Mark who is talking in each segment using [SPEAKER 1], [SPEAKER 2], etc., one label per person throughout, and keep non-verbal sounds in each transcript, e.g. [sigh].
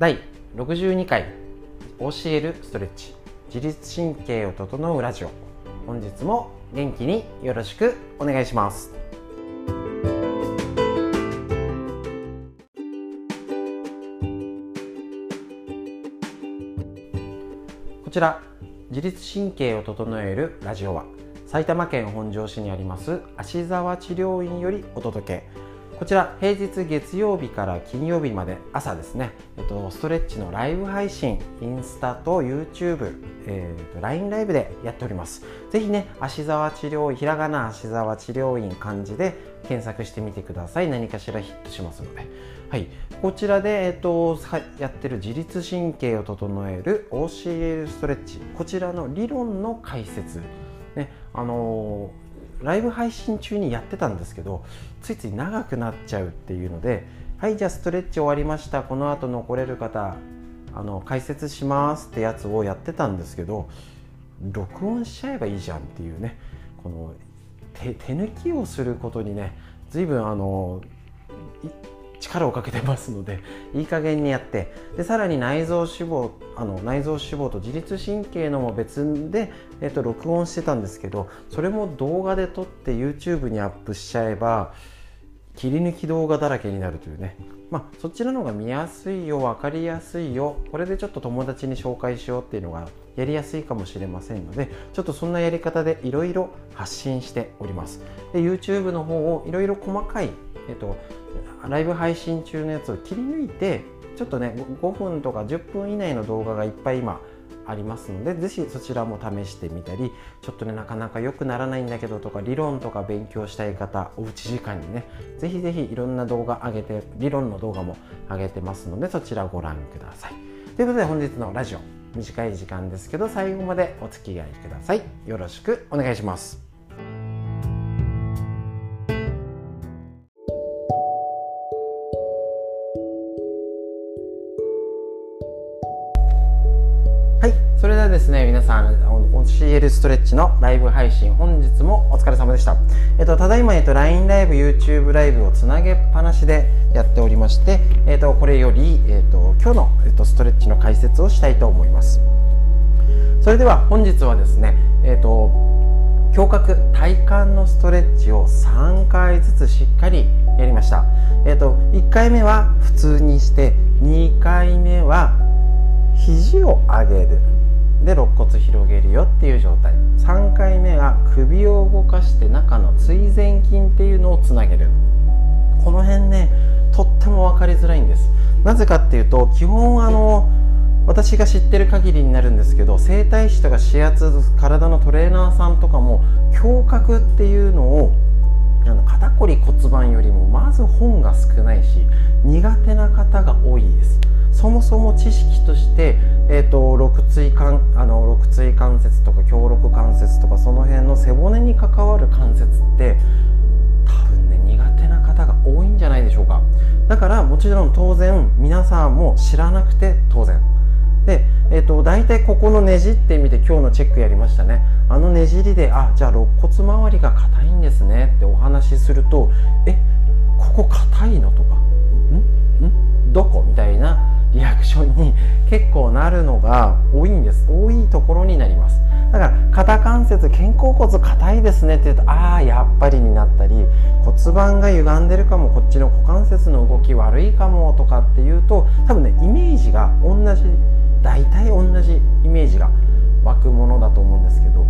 [SPEAKER 1] 第62回教えるストレッチ。自律神経を整うラジオ。本日も元気によろしくお願いします。こちら自律神経を整えるラジオは埼玉県本庄市にあります芦沢治療院よりお届け。こちら平日月曜日から金曜日まで朝ですね、えっと、ストレッチのライブ配信インスタと YouTube、えー、と LINE ライブでやっております。ぜひね芦沢治療院ひらがな芦沢治療院漢字で検索してみてください。何かしらヒットしますので。はい、こちらで、えっと、やってる自律神経を整える OCL ストレッチ。こちらの理論の解説。ねあのーライブ配信中にやってたんですけどついつい長くなっちゃうっていうのではいじゃあストレッチ終わりました。この後残れる方あの解説しますってやつをやってたんですけど録音しちゃえばいいじゃんっていうねこの手抜きをすることにね随分あの力をかけてますのでいい加減にやって。でさらに内臓脂肪あの内臓脂肪と自律神経のも別で、えっと、録音してたんですけどそれも動画で撮って YouTube にアップしちゃえば切り抜き動画だらけになるというね。まあそちらの方が見やすいよ分かりやすいよ。これでちょっと友達に紹介しようっていうのがやりやすいかもしれませんのでちょっとそんなやり方でいろいろ発信しております。で YouTube の方をいろいろ細かいえっとライブ配信中のやつを切り抜いてちょっとね5分とか10分以内の動画がいっぱい今ありますので是非そちらも試してみたりちょっとねなかなか良くならないんだけどとか理論とか勉強したい方おうち時間にね是非是非いろんな動画上げて理論の動画も上げてますのでそちらご覧ください。ということで本日のラジオ短い時間ですけど最後までお付き合いください。よろしくお願いします。ですね、皆さん、CL ストレッチのライブ配信、本日もお疲れ様でした。えっと、ただいま、えっと、LINE ライブ、YouTube ライブをつなげっぱなしでやっておりまして、えっと、これより、えっと、今日の、えっと、ストレッチの解説をしたいと思います。それでは、本日はですね、えっと、胸郭体幹のストレッチを3回ずつしっかりやりました。えっと、1回目は普通にして、2回目は肘を上げる。で肋骨広げるよっていう状態。3回目が首を動かして中の椎前筋っていうのをつなげる。この辺ねとっても分かりづらいんです。なぜかっていうと基本あの私が知ってる限りになるんですけど整体師とか指圧体のトレーナーさんとかも胸郭っていうのをあの肩こり骨盤よりもまず本が少ないし苦手な方が多いです。そもそも知識として、えーと、肋椎関あの肋椎関節とか強肋関節とかその辺の背骨に関わる関節って多分ね苦手な方が多いんじゃないでしょうか。だからもちろん当然皆さんも知らなくて当然。で、えーと、大体ここのねじってみて今日のチェックやりましたね。あのねじりであじゃあ肋骨周りが硬いんですねってお話しするとえここ硬いのとかん？ん？どこ？みたいなリアクションに結構なるのが多いんです。多いところになります。だから肩関節肩甲骨硬いですねって言うとああやっぱりになったり骨盤が歪んでるかもこっちの股関節の動き悪いかもとかっていうと多分ねイメージが同じ大体同じイメージが湧くものだと思うんですけど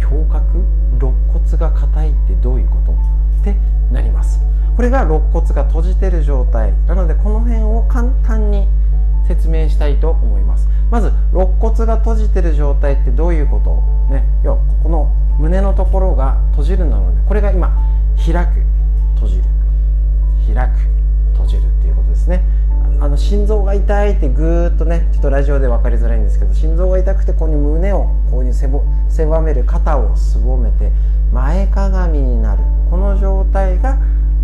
[SPEAKER 1] 胸郭肋骨が硬いってどういうこと？ってなります。これが肋骨が閉じてる状態。なのでこの辺を簡単に説明したいと思います。まず肋骨が閉じてる状態ってどういうこと？ね。要はここの胸のところが閉じるなのでこれが今開く閉じる。開く閉じるっていうことですね。あの心臓が痛いってぐーっとねちょっとラジオで分かりづらいんですけど心臓が痛くてここに胸をこういう狭める肩をすぼめて前かがみになる。この状態が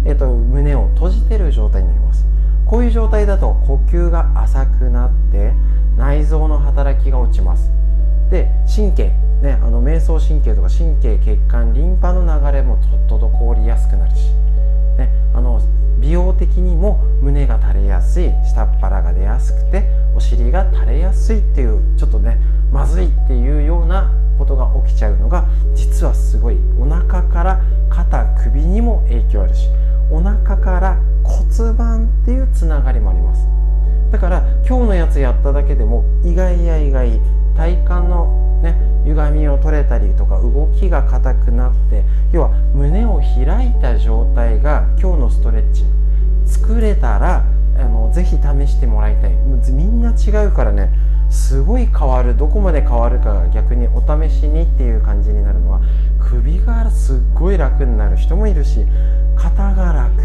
[SPEAKER 1] えっと、胸を閉じてる状態になります。こういう状態だと呼吸が浅くなって内臓の働きが落ちます。で神経ねあの瞑想神経とか神経血管リンパの流れもとっとと凍りやすくなるし、ね、あの美容的にも胸が垂れやすい下っ腹が出やすくてお尻が垂れやすいっていうちょっとねまずいっていうようなことが起きちゃうのが実はすごいお腹から肩首にも影響あるし。お腹から骨盤っていう繋がりもあります。だから今日のやつやっただけでも意外や意外体幹のね歪みを取れたりとか動きが硬くなって要は胸を開いた状態が今日のストレッチ。作れたらあのぜひ試してもらいたい。みんな違うからねすごい変わるどこまで変わるかが逆にお試しにっていう感じになるのは首がすっごい楽になる人もいるし肩が楽。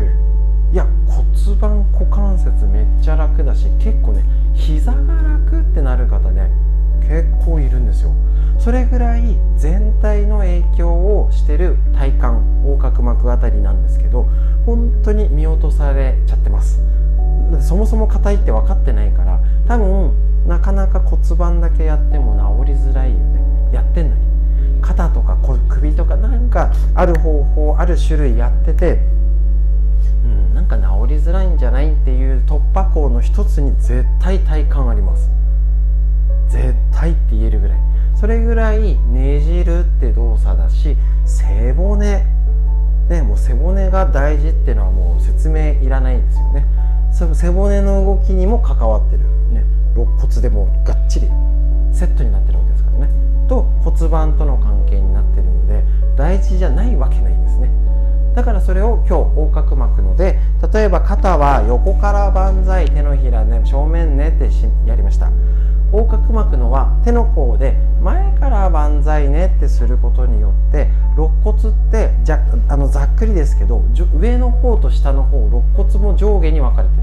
[SPEAKER 1] いや骨盤股関節めっちゃ楽だし結構ね膝が楽ってなる方ね結構いるんですよ。それぐらい全体の影響をしてる体幹横隔膜あたりなんですけど本当に見落とされちゃってます。そもそも硬いって分かってないから多分なかなか骨盤だけやっても治りづらいよね。やってんのに。肩とか首とかなんかある方法ある種類やってて、うん、なんか治りづらいんじゃないっていう突破口の一つに絶対体幹あります。絶対って言えるぐらい。それぐらいねじるって動作だし背骨。ねもう背骨が大事っていうのはもう説明いらないですよね。背骨の動きにも関わってる、ね、肋骨でもがっちりセットになってるわけですからね。と骨盤との関係。大事じゃないわけないんですね。だからそれを今日横隔膜ので例えば肩は横から万歳手のひらね正面ねってやりました。横隔膜のは手の甲で前から万歳ねってすることによって肋骨ってじゃあのざっくりですけど上の方と下の方肋骨も上下に分かれてて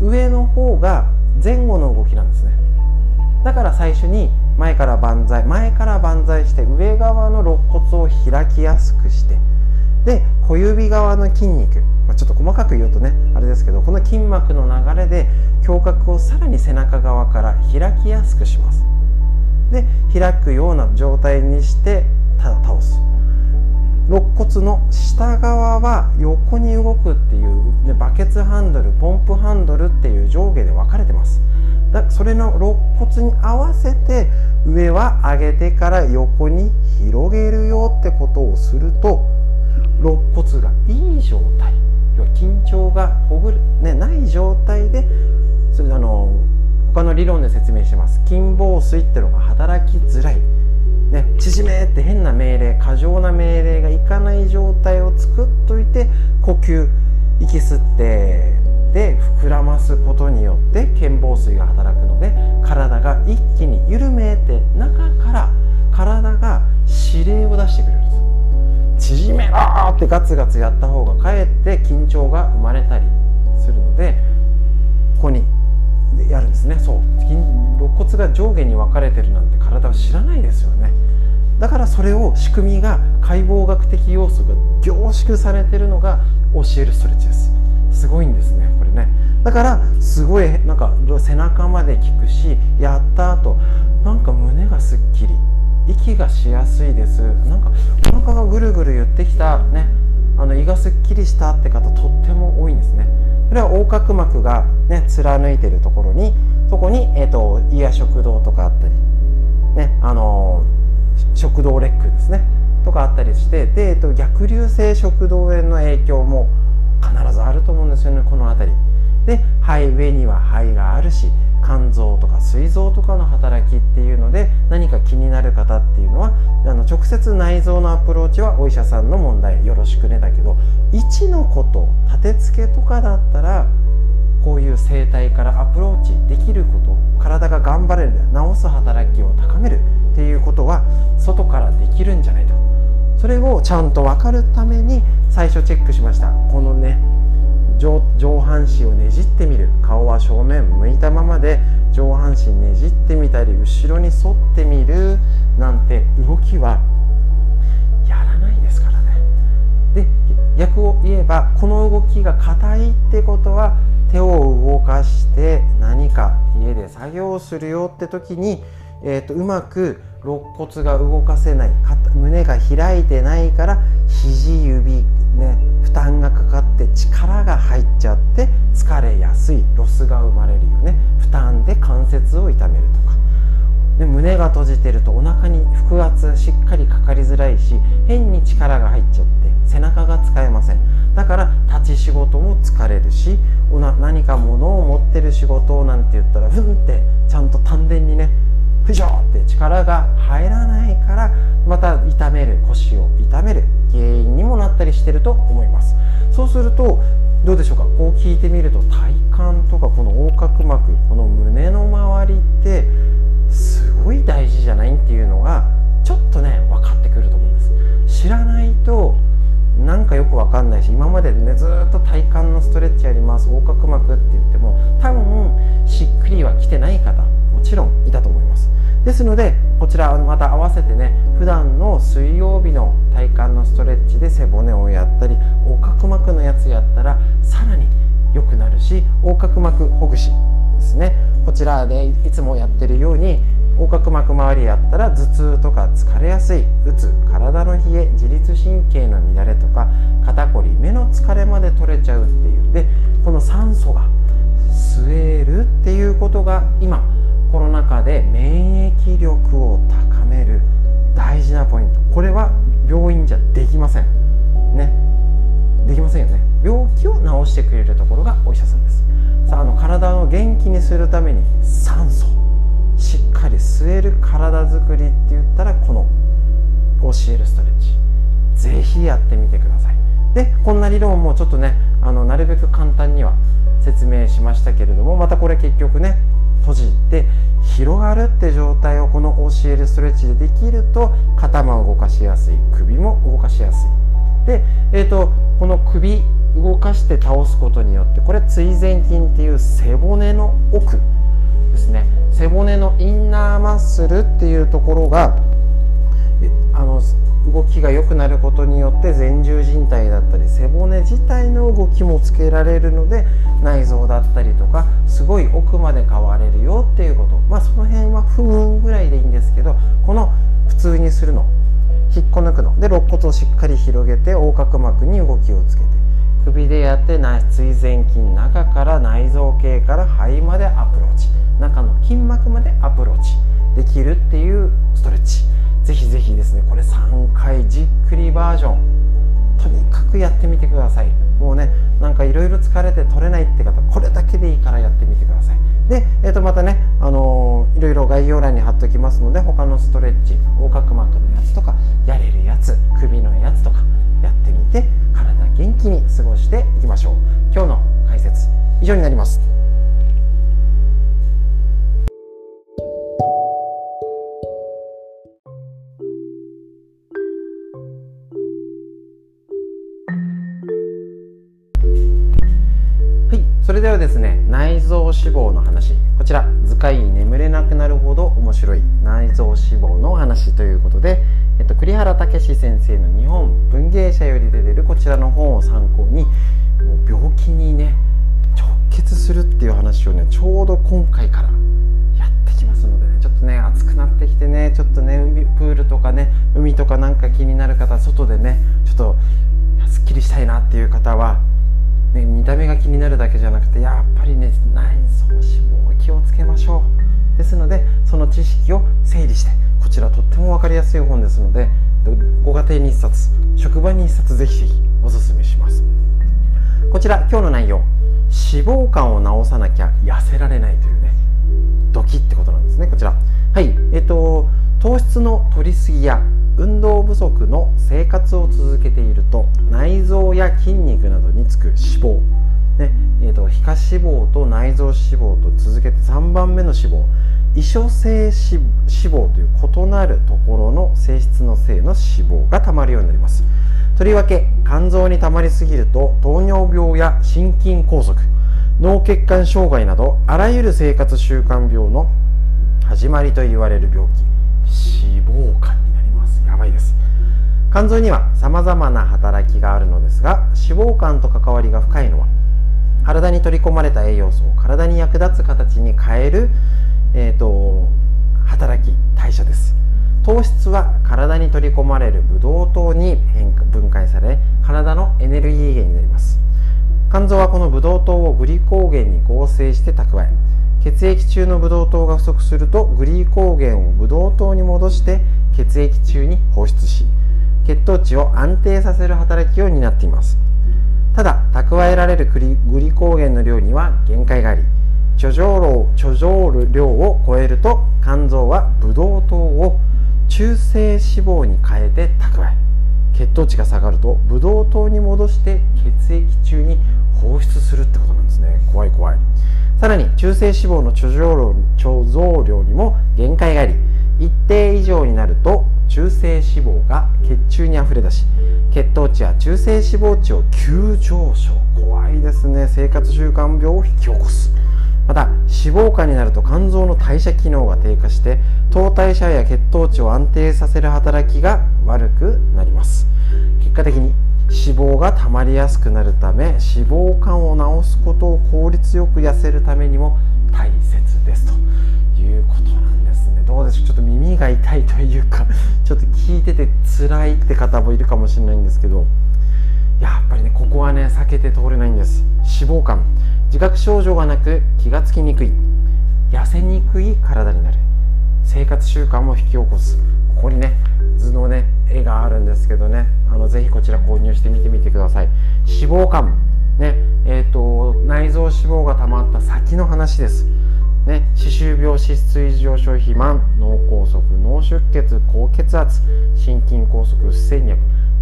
[SPEAKER 1] 上の方が前後の動きなんですね。だから最初に前から万歳前から万歳して上側の肋骨を開きやすくしてで小指側の筋肉、まあ、ちょっと細かく言うとねあれですけどこの筋膜の流れで胸郭をさらに背中側から開きやすくします。で開くような状態にしてただ倒す。肋骨の下側は横に動くっていう、ね、バケツハンドルポンプハンドルっていう上下で分かれてます。だそれの肋骨に合わせて上は上げてから横に広げるよってことをすると肋骨がいい状態要は緊張がほぐる、ね、ない状態でそれあの他の理論で説明してます。筋房水ってのが働きづらい、ね、縮めって変な命令過剰な命令がいかない状態を作っといて呼吸息吸ってで膨らますことによって腱紡水が働くので体が一気に緩めて中から体が指令を出してくれるんです。縮めろってガツガツやった方がかえって緊張が生まれたりするのでここにやるんですね。そう。肋骨が上下に分かれてるなんて体は知らないですよね。だからそれを仕組みが解剖学的要素が凝縮されてるのが教えるストレッチです。すごいんですねこれね。だからすごいなんか背中まで効くしやった後なんか胸がすっきり息がしやすいです。なんかお腹がぐるぐる言ってきたね。あの胃がすっきりしたって方とっても多いんですね。それは横隔膜がね貫いてるところにそこに、えーと、胃や食道とかあったりねあの食道レックですね。とかあったりしてで、えーと、逆流性食道炎の影響も必ずあると思うんですよねこの辺り。で肺上には肺があるし肝臓とか膵臓とかの働きっていうので何か気になる方っていうのはあの直接内臓のアプローチはお医者さんの問題。よろしくね。だけど1のこと立て付けとかだったらこういう生態からアプローチできること体が頑張れる治す働きを高めるっていうことは外からできるんじゃないと。それをちゃんと分かるために最初チェックしました。このね上半身をねじってみる。顔は正面向いたままで上半身ねじってみたり後ろに反ってみるなんて動きはやらないですからね。で逆を言えばこの動きが硬いってことは手を動かして何か家で作業するよって時に、えーと、うまく肋骨が動かせない胸が開いてないから肘指ね負担がかかって力が入っちゃって疲れやすいロスが生まれるよね。負担で関節を痛めるとか。で胸が閉じてるとお腹に腹圧しっかりかかりづらいし変に力が入っちゃって背中が使えません。だから立ち仕事も疲れるしおな何か物を持ってる仕事なんて言ったらふんってちゃんと丹田にねふじょーって力が入らないからまた痛める腰を痛める。原因にもなったりしてると思います。そうするとどうでしょうか？こう聞いてみると体幹とかこの横隔膜この胸の周りってすごい大事じゃないっていうのがちょっとね分かってくると思うんです。知らないとなんかよくわかんないし今までねずっと体幹のストレッチやります横隔膜って言っても多分しっくりは来てない方もちろんいたと思います。ですのでこちらまた合わせてね普段の水曜日の体幹のストレッチで背骨をやったり横隔膜のやつやったらさらに良くなるし横隔膜ほぐしですね。こちらでいつもやってるように横隔膜周りやったら頭痛とか疲れやすいうつ体の冷え自律神経の乱れとか肩こり目の疲れまで取れちゃうっていう。でこの酸素が吸えるっていうことが今コロナ禍で免疫力を高める大事なポイント。これは病院じゃできません。ね。できませんよね。病気を治してくれるところがお医者さんです。さああの体を元気にするために酸素。しっかり吸える体づくりって言ったらこの教えるストレッチ。ぜひやってみてください。でこんな理論もちょっとねあのなるべく簡単には説明しましたけれどもまたこれ結局ね閉じて広がるって状態をこの教えるストレッチでできると肩も動かしやすい首も動かしやすい。で、えーと、この首動かして倒すことによってこれ椎前筋っていう背骨の奥ですね。背骨のインナーマッスルっていうところがあの動きが良くなることによって前十字靭帯だったり背骨自体の動きもつけられるので内臓だったりとかまで変われるよっていうこと。まあその辺は不運ぐらいでいいんですけどこの普通にするの。引っこ抜くの。で肋骨をしっかり広げて横隔膜に動きをつけて。首でやって椎前筋中から内臓系から肺までアプローチ。中の筋膜までアプローチ。できるっていうストレッチ。ぜひぜひですねこれ3回じっくりバージョン。とにかくやってみてください。もうねなんかいろいろ疲れて取れないって方これだけでいいからやってみてください。で、えー、とまたね、あのー、いろいろ概要欄に貼っておきますので他のストレッチ横隔膜のやつとかやれるやつ首のやつとかやってみて体元気に過ごしていきましょう。今日の解説以上になります。ではですね内臓脂肪の話。こちら図解眠れなくなるほど面白い内臓脂肪の話ということで、えっと、栗原武先生の日本文芸社より出てるこちらの本を参考にもう病気にね直結するっていう話をねちょうど今回からやってきますのでねちょっとね暑くなってきてねちょっとね海プールとかね海とかなんか気になる方外でねちょっとすっきりしたいなっていう方はね、見た目が気になるだけじゃなくてやっぱりね内臓脂肪を気をつけましょう。ですのでその知識を整理してこちらとっても分かりやすい本ですのでご家庭に1冊職場に1冊ぜひぜひおすすめします。こちら今日の内容。脂肪肝を治さなきゃ痩せられないというねドキってことなんですねこちら。はいえっ、と糖質の摂りすぎや運動不足の生活を続けていると内臓や筋肉などにつく脂肪、ね。えーと、皮下脂肪と内臓脂肪と続けて3番目の脂肪。異所性脂肪という異なるところの性質の性の脂肪がたまるようになります。とりわけ肝臓にたまりすぎると糖尿病や心筋梗塞脳血管障害などあらゆる生活習慣病の始まりと言われる病気。脂肪肝。やばいです。肝臓には様々な働きがあるのですが脂肪肝と関わりが深いのは体に取り込まれた栄養素を体に役立つ形に変える、えーと、働き代謝です。糖質は体に取り込まれるブドウ糖に変化分解され体のエネルギー源になります。肝臓はこのブドウ糖をグリコーゲンに合成して蓄え血液中のブドウ糖が不足するとグリコーゲンをブドウ糖に戻して血液中に放出し血糖値を安定させる働きを担っています。ただ蓄えられるグリコーゲンの量には限界があり貯蔵量貯蔵量を超えると肝臓はブドウ糖を中性脂肪に変えて蓄え血糖値が下がるとブドウ糖に戻して血液中に放出するってことなんですね。怖い怖い。さらに中性脂肪の貯蔵量貯蔵量にも限界があり一定以上になると中性脂肪が血中にあふれ出し血糖値や中性脂肪値を急上昇。怖いですね。生活習慣病を引き起こす。また脂肪肝になると肝臓の代謝機能が低下して糖代謝や血糖値を安定させる働きが悪くなります。結果的に脂肪が溜まりやすくなるため脂肪肝を治すことを効率よく痩せるためにも大切です。ということです。どうでしょうちょっと耳が痛いというか [laughs] ちょっと聞いてて辛いって方もいるかもしれないんですけどやっぱりねここはね避けて通れないんです。脂肪肝。自覚症状がなく気がつきにくい。痩せにくい体になる。生活習慣も引き起こす。ここにね図のね絵があるんですけどね。あのぜひこちら購入してみてみてください。脂肪肝。ねえーと、内臓脂肪が溜まった先の話です。ね、歯周病脂質異常症肥満脳梗塞脳出血高血圧心筋梗塞不整脈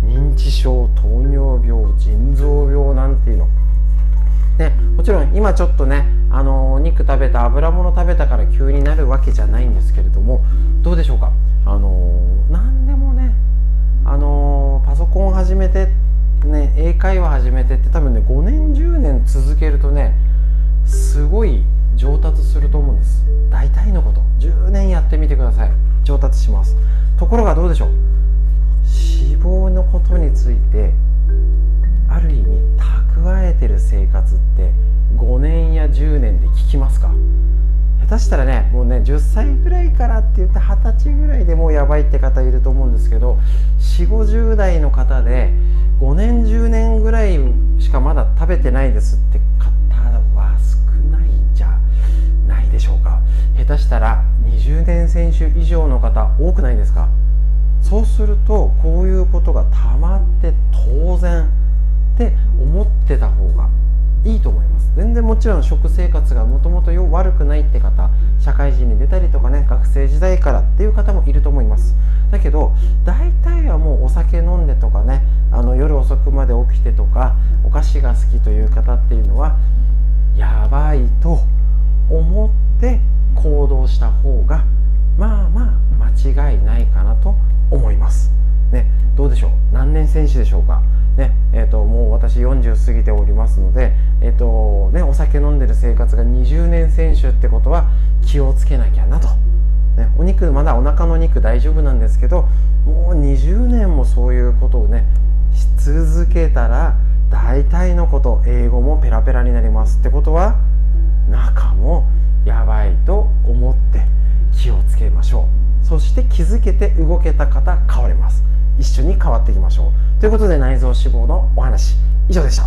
[SPEAKER 1] 認知症糖尿病腎臓病なんていうの。ね、もちろん今ちょっとね、あの肉食べた油物食べたから急になるわけじゃないんですけれどもどうでしょうか、あの何でもね、あのパソコン始めて、ね、英会話始めてって多分ね5年10年続けるとねすごい上達すると思うんです。大体のこと。10年やってみてください。上達します。ところがどうでしょう。脂肪のことについてある意味蓄えてる生活って5年や10年で効きますか？下手したらねもうね10歳ぐらいからって言って20歳ぐらいでもうやばいって方いると思うんですけど4 5 0代の方で5年10年ぐらいしかまだ食べてないですって下手したら20年選手以上の方多くないですか？そうするとこういうことがたまって当然って思ってた方がいいと思います。全然もちろん食生活がもともと悪くないって方社会人に出たりとかね学生時代からっていう方もいると思います。だけど大体はもうお酒飲んでとかねあの夜遅くまで起きてとかお菓子が好きという方っていうのはやばいと選手でしょうか。ねえーと、もう私40過ぎておりますので、えーとね、お酒飲んでる生活が20年選手ってことは気をつけなきゃなと、ね、お肉まだお腹の肉大丈夫なんですけどもう20年もそういうことをねし続けたら大体のこと英語もペラペラになりますってことは中もやばいと思って気をつけましょう。そして気づけて動けた方変われます。一緒に変わっていきましょう。ということで内臓脂肪のお話。以上でした。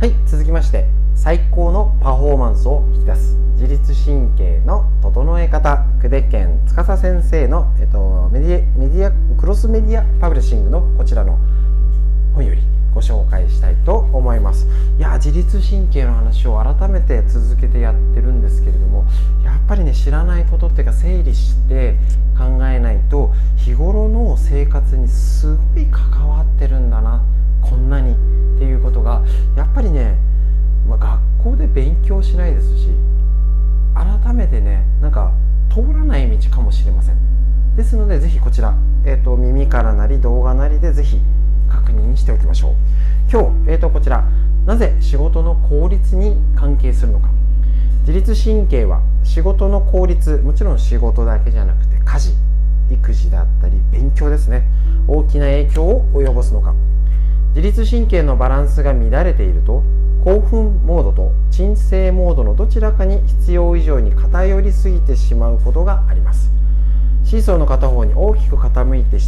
[SPEAKER 1] はい続きまして最高のパフォーマンスを引き出す。自律神経の整え方久手健司先生の、えっと、メディアメディアクロスメディアパブリッシングのこちらの本より。ご紹介したいと思います。いや自律神経の話を改めて続けてやってるんですけれどもやっぱりね知らないことっていうか整理して考えないと日頃の生活にすごい関わってるんだなこんなにっていうことがやっぱりね、まあ、学校で勉強しないですし改めてねなんか通らない道かもしれません。ですのでぜひこちら、えーと、耳からなり動画なりでぜひ確認しておきましょう。今日、えー、とこちらなぜ仕事の効率に関係するのか。自律神経は仕事の効率もちろん仕事だけじゃなくて家事育児だったり勉強ですね。大きな影響を及ぼすのか。自律神経のバランスが乱れていると興奮モードと鎮静モードのどちらかに必要以上に偏りすぎてしまうことがあります。シーソーの片方に大きく傾いて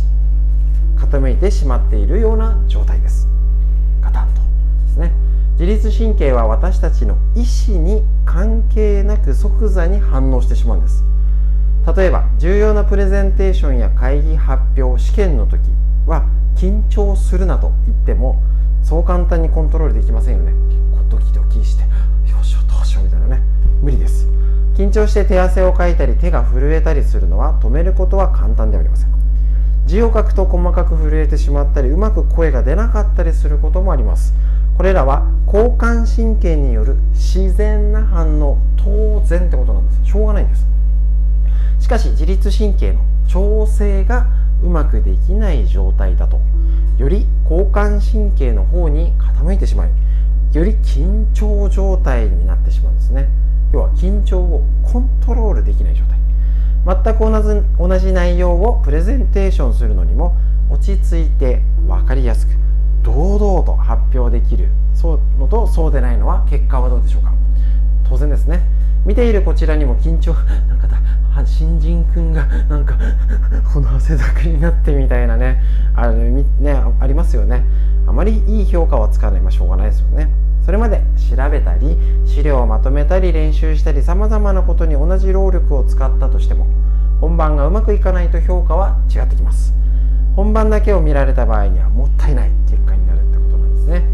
[SPEAKER 1] 傾いてしまっているような状態です。ガタンとですね。自律神経は私たちの意思に関係なく即座に反応してしまうんです。例えば重要なプレゼンテーションや会議発表試験の時は緊張するなと言ってもそう簡単にコントロールできませんよね。ドキドキしてよしよどうしようみたいなね無理です緊張して手汗をかいたり手が震えたりするのは止めることは簡単ではありません字を書くと細かく震えてしまったりうまく声が出なかったりすることもあります。これらは交感神経による自然な反応当然ってことなんです。しょうがないんです。しかし自律神経の調整がうまくできない状態だとより交感神経の方に傾いてしまいより緊張状態になってしまうんですね。要は緊張をコントロールできない状態。全く同じ同じ内容をプレゼンテーションするのにも落ち着いて分かりやすく堂々と発表できるそうのとそうでないのは結果はどうでしょうか。当然ですね。見ているこちらにも緊張なんか [laughs] 新人くんがなんかこの汗だくになってみたいなねあねありますよね。あまりいい評価はつかない。ましょうがないですよね。それまで調べたり資料をまとめたり練習したりさまざまなことに同じ労力を使ったとしても本番がうまくいかないと評価は違ってきます。本番だけを見られた場合にはもったいない結果になるってことなんですね。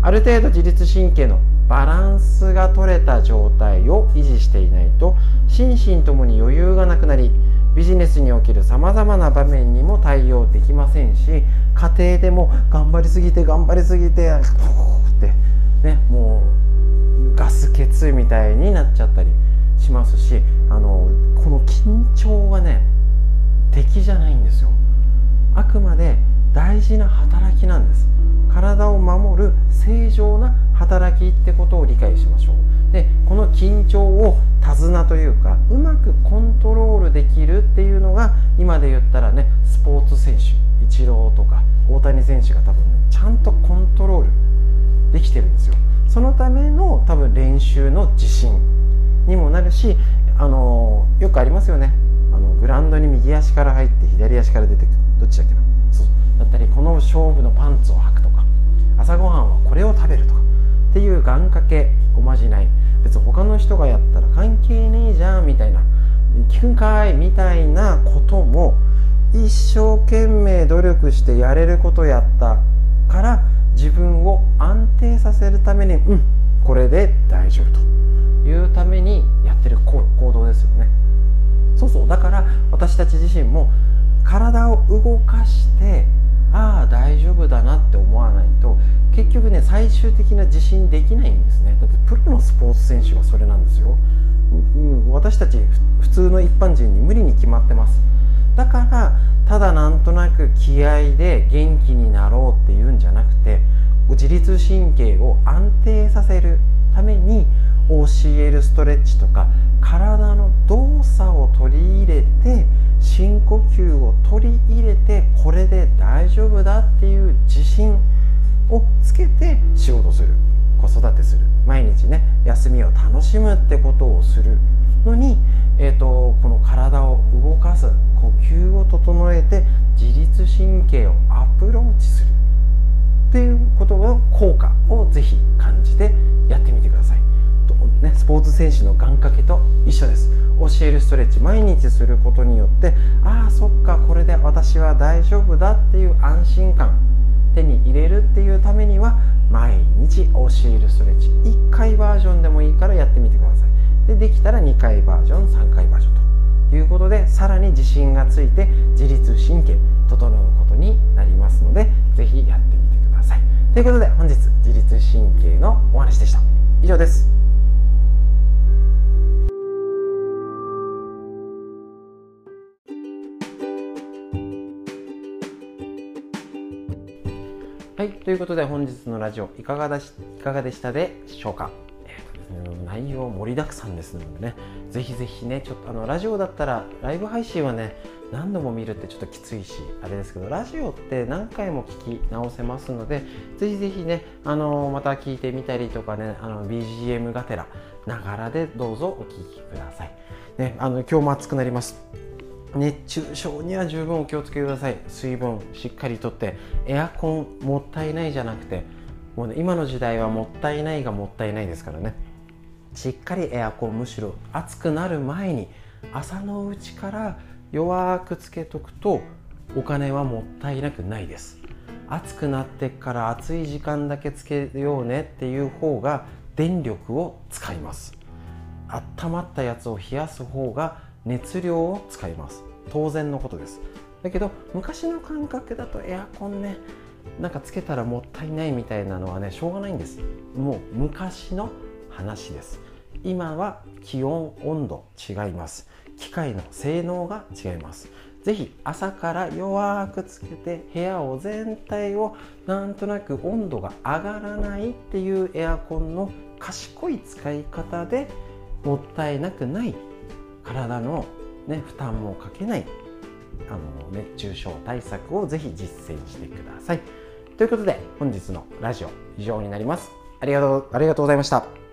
[SPEAKER 1] ある程度自律神経のバランスが取れた状態を維持していないと心身ともに余裕がなくなりビジネスにおけるさまざまな場面にも対応できませんし家庭でも頑張りすぎて頑張りすぎてってねもうガス欠みたいになっちゃったりしますしあのこの緊張はね敵じゃないんですよ。あくまで大事な働きなんです。体を守る正常な働きってことを理解しましょう。でこの緊張を手綱というかうまくコントロールできるっていうのが今で言ったらねスポーツ選手イチローとか大谷選手が多分ねちゃんとコントロールできてるんですよ。そのための多分練習の自信にもなるしあのよくありますよね。あのグラウンドに右足から入って左足から出てくるどっちだっけな。そうだったりこの勝負のパンツを履くとか朝ごはんはこれを食べるとかっていう願掛けおまじない。別に他の人がやったら関係ねえじゃんみたいな聞くんかいみたいなことも一生懸命努力してやれることやったから自分を安定させるためにうんこれで大丈夫というためにやってる行動ですよね。そうそう。だから私たち自身も体を動かしてああ大丈夫だなって思わないと結局ね最終的な自信できないんですね。だってプロのスポーツ選手はそれなんですよ、うん、私たち普通の一般人に無理に決まってます。だからただなんとなく気合で元気になろうっていうんじゃなくて自律神経を安定させるために OCL ストレッチとか体の動作を取り入れて深呼吸を取り入れてこれで大丈夫だっていう自信をつけて仕事する子育てする毎日ね休みを楽しむってことをするのに、えーと、この体を動かす整えて自律神経をアプローチするっていうことの効果をぜひ感じてやってみてください。とね、スポーツ選手の願掛けと一緒です。教えるストレッチ毎日することによってああそっかこれで私は大丈夫だっていう安心感手に入れるっていうためには毎日教えるストレッチ。1回バージョンでもいいからやってみてください。でできたら2回バージョン3回バージョンと。いうことでさらに自信がついて自律神経整うことになりますので是非やってみてください。ということで本日自律神経のお話でした。以上です。はい、ということで本日のラジオいかがだしいかがでしたでしょうか、えー、内容盛りだくさんですのでね。ぜひぜひねちょっとあのラジオだったらライブ配信はね何度も見るってちょっときついしあれですけどラジオって何回も聞き直せますのでぜひぜひねあのまた聞いてみたりとかねあの BGM がてらながらでどうぞお聴きください、ね、あの今日も暑くなります。熱中症には十分お気をつけください。水分しっかりとってエアコンもったいないじゃなくてもうね今の時代はもったいないがもったいないですからね。しっかりエアコンむしろ暑くなる前に朝のうちから弱くつけとくとお金はもったいなくないです。暑くなってから暑い時間だけつけようねっていう方が電力を使います。温まったやつを冷やす方が熱量を使います。当然のことです。だけど昔の感覚だとエアコンねなんかつけたらもったいないみたいなのはねしょうがないんです。もう昔の話です。今は気温温度違います機械の性能が違いますぜひ朝から弱くつけて部屋を全体をなんとなく温度が上がらないっていうエアコンの賢い使い方でもったいなくない体の、ね、負担もかけないあの熱中症対策をぜひ実践してください。ということで本日のラジオ以上になります。ありがとうありがとうございました。